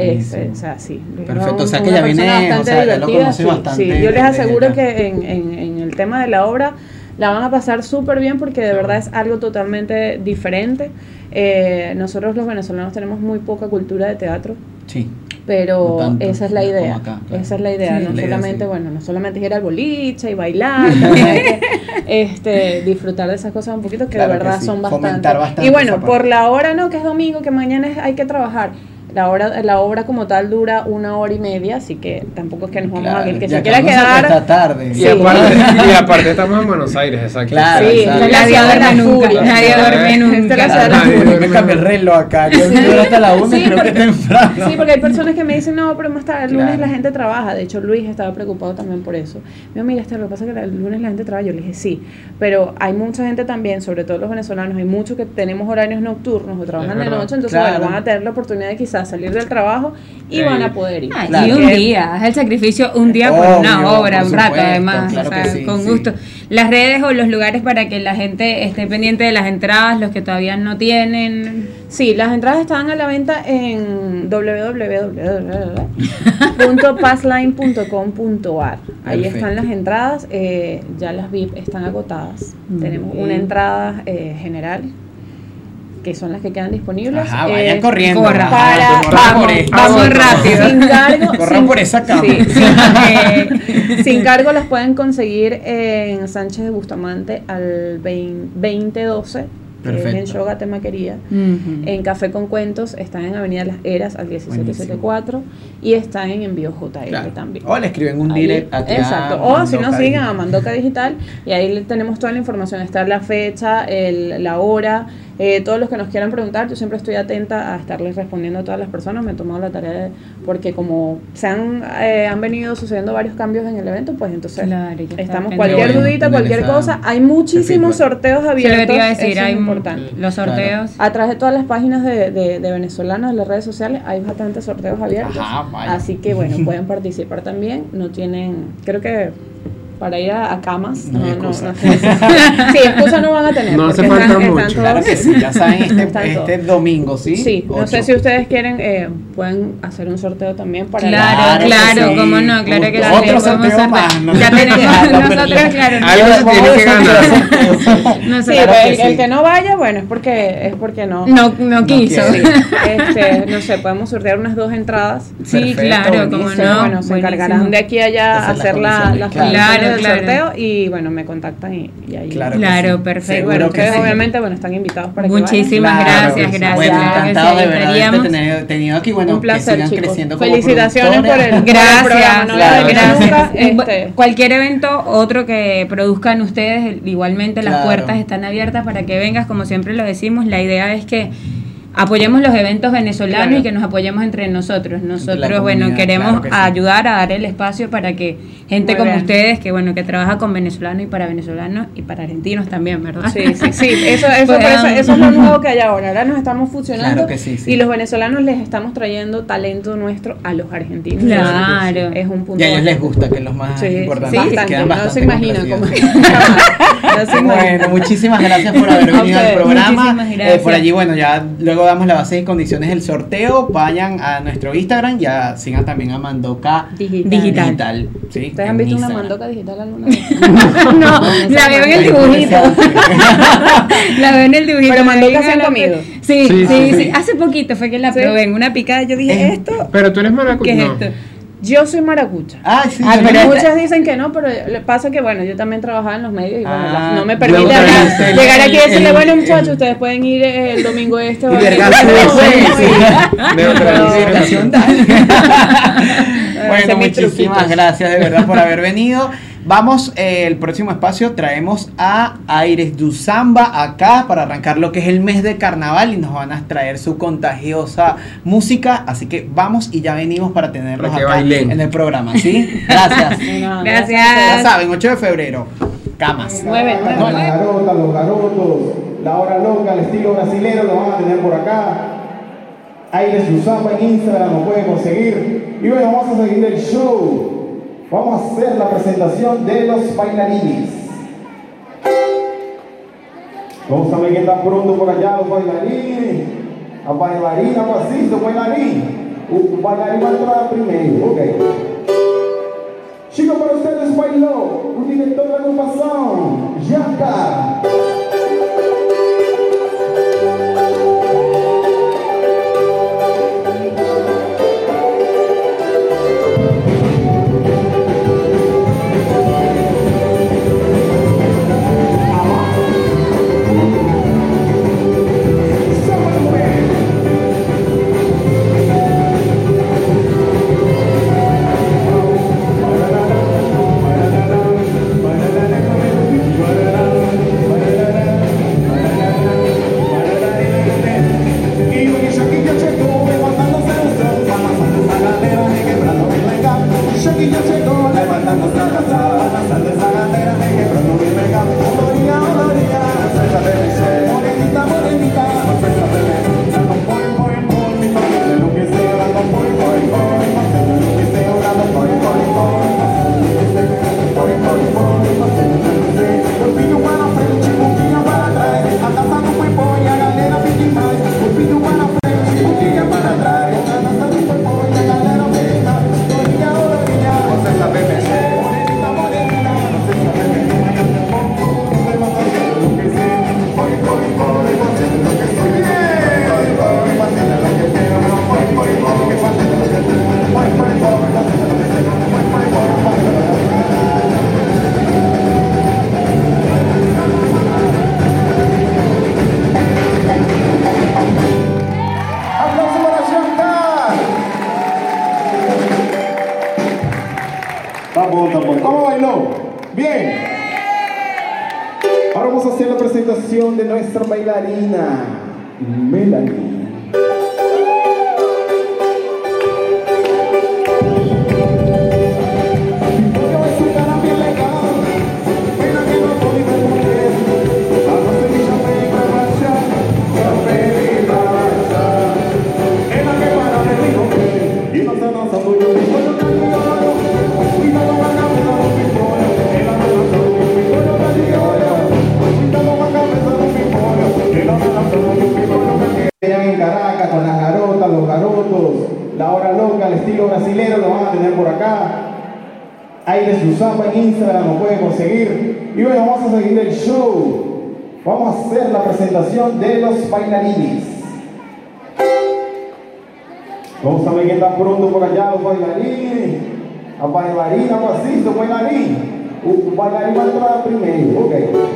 es, o sea, sí. Perfecto, o sea que una ya viene, persona o bastante sea, ya lo sí, bastante sí. Yo les aseguro que en, en, en el tema de la obra la van a pasar súper bien porque de verdad es algo totalmente diferente. Eh, nosotros los venezolanos tenemos muy poca cultura de teatro, Sí. Pero No tanto esa es la idea. acá, claro. Esa es la idea, Sí, no la idea, solamente, sí. bueno, no solamente ir al boliche y bailar, también hay que, este, disfrutar de esas cosas un poquito que Claro de que verdad sí, son bastante. bastante Y bueno, por la hora no, que es domingo, que mañana es- hay que trabajar. La hora, la obra como tal dura una hora y media, así que tampoco es que nos vamos Claro, a ir, que ya se quiera quedar. acuesta tarde. Y, Sí. aparte, y aparte estamos en Buenos Aires, exacto. Claro, Sí, exacto. Nadie duerme nunca, nadie duerme Esta es la nunca. Nadie furia. Yo me cambié el reloj acá. Yo yo hasta la una Sí, creo que porque- temprano. Sí, porque hay personas que me dicen, no, pero más tarde, el lunes Claro. la gente trabaja. De hecho, Luis estaba preocupado también por eso. Me dijo, mira, este, lo que pasa es que el lunes la gente trabaja. Yo le dije, sí, pero hay mucha gente también, sobre todo los venezolanos, hay muchos que tenemos horarios nocturnos o trabajan de noche, entonces Claro. bueno, van a tener la oportunidad de quizás salir del trabajo y Sí. van a poder ir. Ah, Claro. Y un día, es el sacrificio un día por una obra, por un rato supuesto, además, claro o sea, que sí, con sí. gusto. Las redes o los lugares para que la gente esté pendiente de las entradas, los que todavía no tienen. Sí, las entradas están a la venta en www.passline.com.ar. Ahí Perfecto. están las entradas, eh, ya las VIP están agotadas. Tenemos una entrada eh, general, que son las que quedan disponibles. Ajá, vayan Eh, corriendo. corra. Para, vamos, vamos Vamos, rápido. Sin cargo. Corran sin- por esa cama. sí, sin, eh, sin cargo las pueden conseguir en Sánchez de Bustamante al 20 2012. que Es en Perfecto. Shoga Temaquería. En Café con Cuentos están en Avenida Las Eras al 1774 y están en Envío JL Claro. también. O le escriben un Ahí- direct aquí a Exacto. O si no, sigan a. Mandoca Digital y ahí le tenemos toda la información. Está la fecha, el- la hora, eh, todos los que nos quieran preguntar. Yo siempre estoy atenta a estarles respondiendo a todas las personas. Me he tomado la tarea de. Porque como se han, eh, han venido sucediendo varios cambios en el evento, pues entonces Claro, estamos. Cualquier Bueno, dudita, cualquier esa- cosa. Hay muchísimos sorteos Sí, abiertos. lo que a decir, eso es hay importante. los sorteos. A través de todas las páginas de, de, de venezolanos en las redes sociales hay bastantes sorteos abiertos. Ajá, vaya. Así que bueno, pueden participar también. No tienen, creo que para ir a, a camas, No no, no, no, excusa. sí, excusa no van a tener. No hace falta están, mucho. están Claro que sí, ya saben, este, este domingo, ¿sí? Sí, no Ocho. sé si ustedes quieren, eh, pueden hacer un sorteo también para Claro, Claro que claro, sí. cómo no, claro que Otro sí, podemos sorteo más, no Ya tenemos la nosotros, claro. Algo se tiene que ganar. No sé. Sí, Claro pues, que el, sí. el que no vaya, bueno, es porque es porque no. No, no quiso. Este, no sé, podemos sortear unas dos entradas. Sí, Perfecto, claro, buenísimo. no. bueno, se encargarán de aquí a allá Hacer la, claro. Claro, del claro. sorteo y bueno, me contactan y, y ahí. Claro Claro, sí. perfecto. Bueno, que ustedes sí. obviamente bueno, están invitados para que Muchísimas gracias, que sí. gracias. Bueno, claro que encantado sí, de verdad de tenido, tenido aquí. Bueno, Un placer, que sigan chicos. creciendo como Felicitaciones por el, productores. por el Gracias, programa, no claro, gracias. este, Cualquier evento, otro que produzcan ustedes, igualmente las Claro. puertas están abiertas para que vengas, como siempre lo decimos, la idea es que apoyemos los eventos venezolanos Claro. y que nos apoyemos entre nosotros. Nosotros, bueno, queremos claro que sí. ayudar a dar el espacio para que gente Muy como bien. ustedes, que bueno, que trabaja con venezolanos y para venezolanos y para argentinos también, ¿verdad? Sí, sí, sí. Eso, eso, por eso, eso es lo nuevo que hay ahora. Ahora nos estamos fusionando Claro que sí, sí. y los venezolanos les estamos trayendo talento nuestro a los argentinos. Claro. Es un punto. Y a ellos les gusta que los más Sí, importantes sí, que bastante. quedan No se imaginan cómo. Bueno, muchísimas gracias por haber A venido al programa. Eh, por allí, bueno, ya luego damos la base y condiciones del sorteo. Vayan a nuestro Instagram, ya sigan también a Mandoca Digital. Digital. ¿sí? ¿Ustedes han visto una mandoca digital alguna vez? no, la veo en el dibujito. la veo en el dibujito. Pero mandocas Venga, se han comido. Sí, sí, Sí, sí, sí. Hace poquito fue que la Sí. probé en una picada. Yo dije, ¿esto? Pero tú eres maracucho. ¿Qué es no. esto? Yo soy maracucha. Ah, sí, Ah, Muchas dicen que no, pero pasa que bueno, yo también trabajaba en los medios y bueno, Ah, no me permite hablar- llegar aquí y decirle, bueno muchachos, ustedes pueden ir eh, el domingo este. Y van a- vergas, No, sí, bueno, muchísimas gracias de verdad por haber venido. Vamos, eh, el próximo espacio traemos a Aires du Samba acá para arrancar lo que es el mes de carnaval y nos van a traer su contagiosa música. Así que vamos y ya venimos para tenerlos Para acá bailen. en el programa. ¿sí? Gracias. Bueno, Ya Gracias. saben, 8 de febrero. Camas. Mueve, mueve. Las garotas, los garotos, la hora loca, el estilo brasilero lo van a tener por acá. Aires Luzapa en Instagram lo pueden conseguir. Y bueno, vamos a seguir el show. Vamos a hacer la presentación de los bailarines. Vamos a ver qué está pronto por allá los bailarines. La bailarina, pasito, bailarín. O bailarín va a entrar primero, ok. Chicos, para ustedes bailó un director de agrupación, Yanka. De los bailarines. Vamos a ver qué está pronto por allá los bailarines. La bailarina, pasito, bailarín. O bailarim vai entrar primeiro, ok.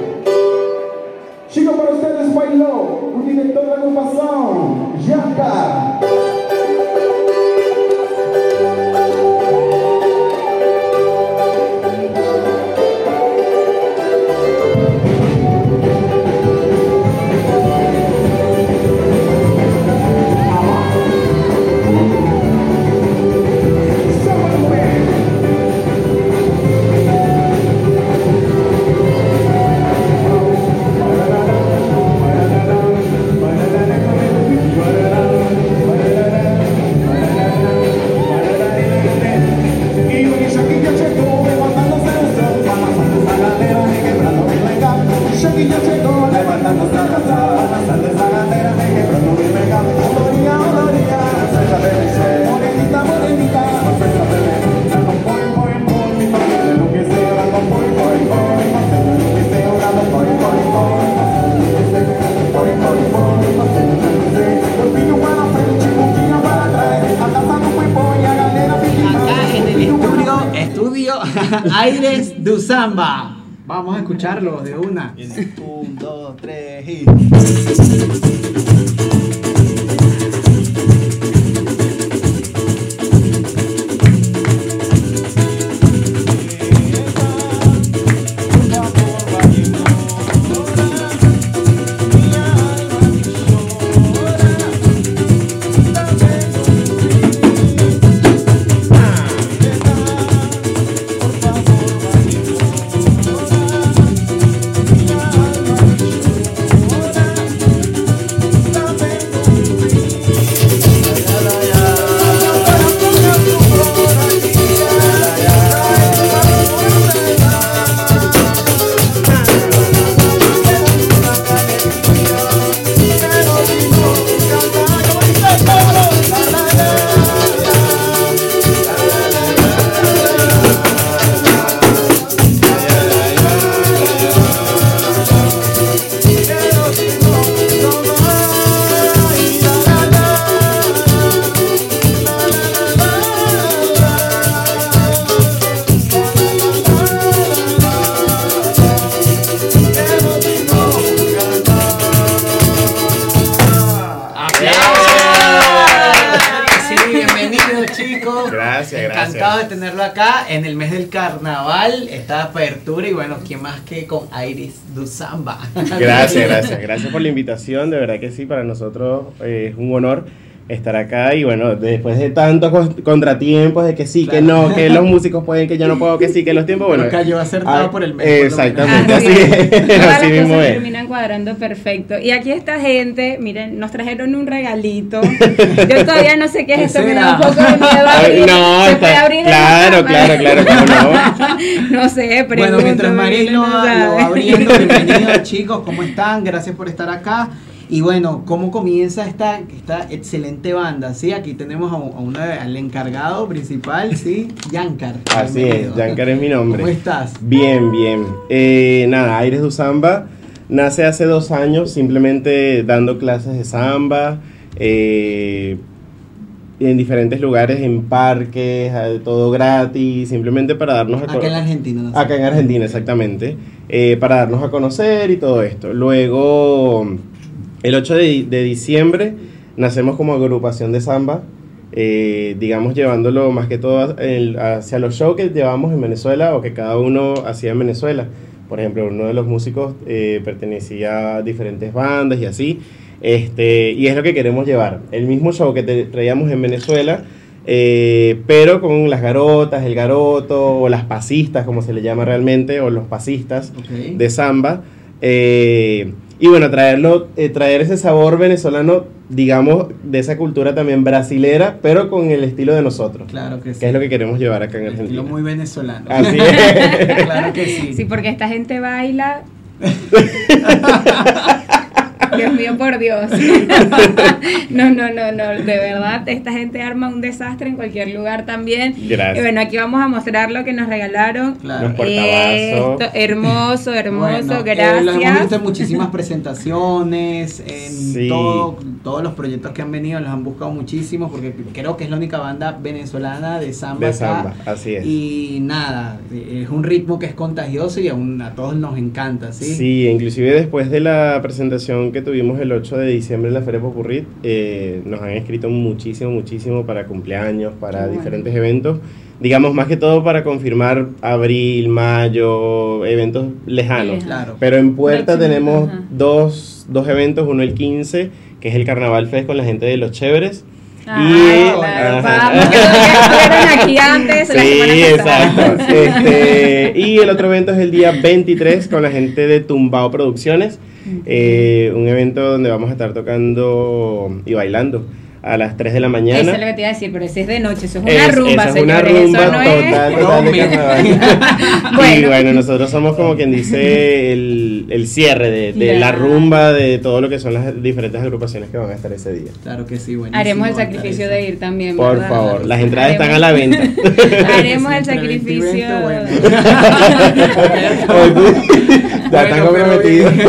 Samba. Vamos a escucharlo que con Iris du Samba? Gracias, gracias, gracias por la invitación, de verdad que sí, para nosotros eh, es un honor estar acá y bueno, después de tantos con- contratiempos de que sí, que no, que los músicos pueden, que yo no puedo, que sí, que los tiempos, bueno. Pero cayó acertado ah, por el mes, Exactamente, Así es. es, Todas las así mismo cosas es. terminan cuadrando perfecto. Y aquí esta gente, miren, nos trajeron un regalito. Yo todavía no sé qué es esto, me da un poco de miedo abrir. no, ¿Se está- puede abrir claro, claro, claro, cómo no. No sé, pregunto. Bueno, mientras María lo, lo abriendo, bienvenidos chicos, ¿cómo están? Gracias por estar acá. Y bueno, ¿cómo comienza esta, esta excelente banda? Sí, aquí tenemos a, un- a una- al encargado principal, ¿sí? Yankar. Así es, Yankar es mi nombre. ¿Cómo estás? Bien, bien. Eh, nada, Aires du Samba nace hace dos años simplemente dando clases de samba eh, en diferentes lugares, en parques, eh, todo gratis, simplemente para darnos a Acá en Argentina, ¿no? Acá en Argentina, exactamente. eh, para darnos a conocer y todo esto. Luego, el 8 de, de diciembre, nacemos como agrupación de samba, eh, digamos llevándolo más que todo hacia los shows que llevamos en Venezuela o que cada uno hacía en Venezuela. Por ejemplo, uno de los músicos eh, pertenecía a diferentes bandas y así. Este, y es lo que queremos llevar. El mismo show que traíamos en Venezuela, eh, pero con las garotas, el garoto, o las pasistas, como se le llama realmente, o los pasistas de samba. eh, y bueno, traerlo, eh, traer ese sabor venezolano, digamos, de esa cultura también brasilera, pero con el estilo de nosotros. Claro que sí. Que es lo que queremos llevar acá en Estilo Argentina. muy venezolano. Así es. claro que sí. Sí, porque esta gente baila. Dios mío, por Dios. no, no, no, no. De verdad, esta gente arma un desastre en cualquier lugar también. Gracias. Y bueno, aquí vamos a mostrar lo que nos regalaron. Claro. Esto, hermoso, hermoso, Bueno, eh, lo hemos visto gracias. en muchísimas presentaciones, en Sí. todo- todos los proyectos que han venido, los han buscado muchísimo, porque creo que es la única banda venezolana de samba. De acá. samba, así es. Y nada, es un ritmo que es contagioso y aún a todos nos encanta, ¿sí? Sí, inclusive después de la presentación que tuvimos el 8 de diciembre en la Feria Popurrit, eh, nos han escrito muchísimo, muchísimo para cumpleaños, para bueno. diferentes eventos. Digamos, más que todo para confirmar abril, mayo, eventos lejanos. Claro. Pero en puerta tenemos ajá. dos, dos eventos, uno el 15, que es el Carnaval Fest con la gente de Los Chéveres. Ay, claro, ajá. vamos, que estuvieron aquí antes, la Sí, pasada. exacto. Este, y el otro evento es el día 23 con la gente de Tumbao Producciones. Eh, un evento donde vamos a estar tocando y bailando a las 3 de la mañana. Eso es lo que te iba a decir, pero ese es de noche, eso es una Es- rumba, esa es una señores, rumba eso no es... total, total de carnaval. Y Bueno. bueno, nosotros somos como quien dice el, el cierre de, de la rumba de todo lo que son las diferentes agrupaciones que van a estar ese día. Claro que sí, buenísimo. Haremos el sacrificio de ir también, Por ¿verdad? favor, las entradas Haremos- están a la venta. Haremos el Entre 20 y 20, sacrificio. bueno. ya están comprometidos.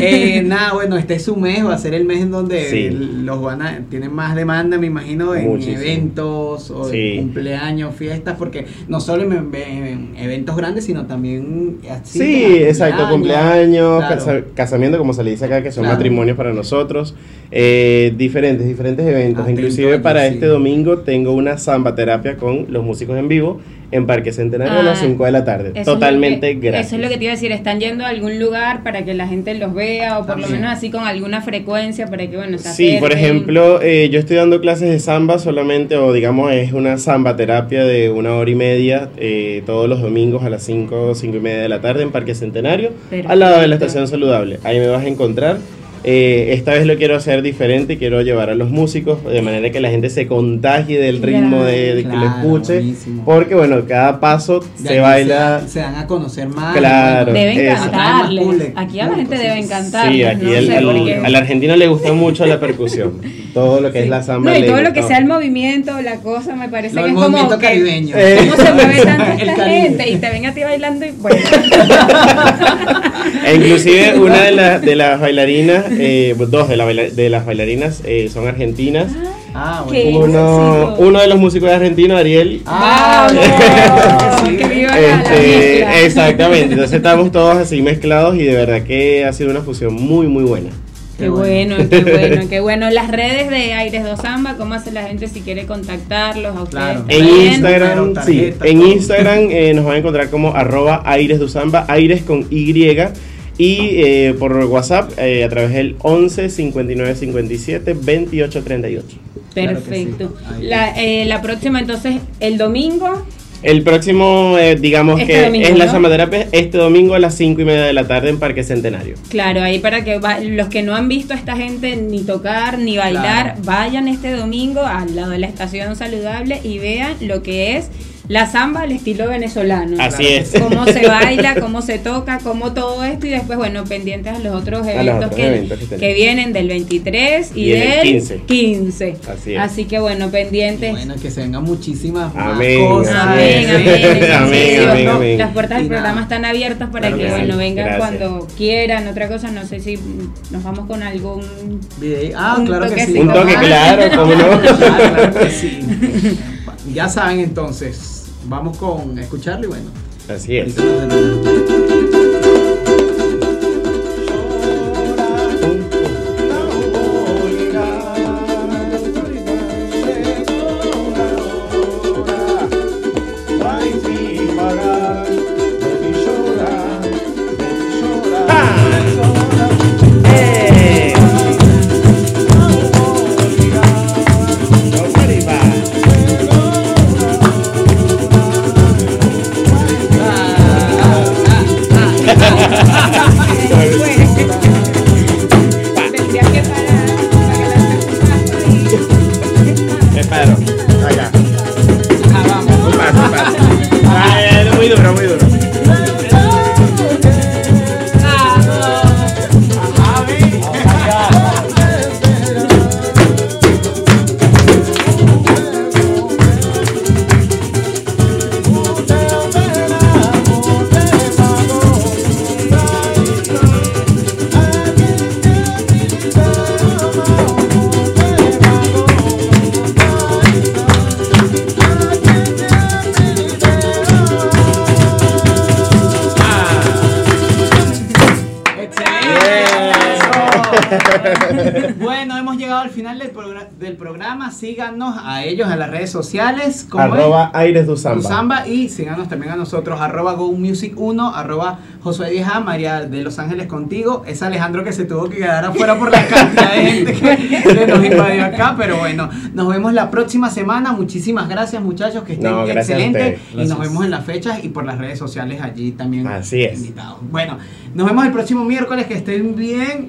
Eh, nada, bueno, este es su mes, va a ser el mes en donde Sí. los van a, tienen más demanda, me imagino, en Muchísimo. eventos o Sí. cumpleaños, fiestas, porque no solo en, en eventos grandes, sino también así. Sí, exacto, cumpleaños, claro. casa- casamiento, como se le dice acá, que son Claro. matrimonios para nosotros, eh, diferentes, diferentes eventos. Inclusive para este domingo tengo una samba terapia con los músicos en vivo en Parque Centenario a las Ah, 5 de la tarde, es totalmente que- gratis. Eso es lo que te iba a decir, están yendo a algún lugar para que la gente los vea o por lo menos así con alguna frecuencia para que, bueno, se Sí, por ejemplo, eh, yo estoy dando clases de samba solamente, o digamos, es una samba terapia de una hora y media, eh, todos los domingos a las 5, 5 y media de la tarde en Parque Centenario, al lado de la estación saludable. Ahí me vas a encontrar. Eh, esta vez lo quiero hacer diferente, quiero llevar a los músicos de manera que la gente se contagie del ritmo de, de que lo escuche, buenísimo. porque bueno, cada paso De se baila. Se, se dan a conocer más. Claro, Deben cantarles. Aquí a la gente debe sí. encantarles. Sí, aquí no el- qué. al argentino le gusta mucho la percusión, todo lo que es la samba. No, y todo lo que sea el movimiento, la cosa, me parece Lo que del es como movimiento que, caribeño. cómo se mueve tanto El esta gente y te ven a ti bailando y bueno. E inclusive una de, las de las bailarinas, eh, dos de, la baila- de las bailarinas eh, son argentinas. Ah, Qué Uno, éxito. uno de los músicos es argentino, Ariel. Ah, ¡Vamos! sí. ¡Que viva la- la Este, exactamente, entonces estamos todos así mezclados y de verdad que ha sido una fusión muy muy buena. Qué bueno, qué bueno, qué bueno. Las redes de Aires do Samba, ¿cómo hace la gente si quiere contactarlos a ustedes? Claro. En? Instagram, sí, en todo. Instagram eh, nos van a encontrar como arroba aires de Zamba, aires con Y y eh, por WhatsApp eh, a través del 11 59 57 28 38. Claro que sí. Perfecto. La, eh, la próxima, entonces, el domingo. El próximo, eh, digamos Este que domingo, es la ¿no? Este domingo a las 5 y media de la tarde en Parque Centenario. Claro, ahí para que va- los que no han visto a esta gente ni tocar ni bailar, Claro. vayan este domingo al lado de la estación saludable y vean lo que es la samba al estilo venezolano. Así Claro. es. Cómo se baila, cómo se toca, cómo todo esto y después, bueno, pendientes a los otros los eventos, otros que, eventos que tenemos. que vienen del 23 y, Y del del 15. 15. Así es. Así que bueno, pendientes. Bueno, que se vengan muchísimas más cosas. Amén, Amén. amén. Amén, Sí, amén, no, amén. Las puertas del Y nada. programa están abiertas para Claro que, bueno, vengan Gracias. cuando quieran. Otra cosa, no sé si nos vamos con algún Video- Ah, Un claro que sí. Un toque, claro, cómo no. Ah, claro que sí. Ya saben entonces, vamos con escucharlo y bueno. Así es. llegado al final del, progra- del programa. Síganos a ellos en las redes sociales. como Arroba Aires Duzamba. Usamba y síganos también a nosotros, arroba Go Music 1, arroba Josué Vieja, María de Los Ángeles contigo. Es Alejandro que se tuvo que quedar afuera por la cantidad de gente que, que nos invadió acá, pero bueno, nos vemos la próxima semana. Muchísimas gracias muchachos, que estén No, excelentes y nos vemos en las fechas y por las redes sociales allí también Así es. invitados. Bueno, nos vemos el próximo miércoles, que estén bien.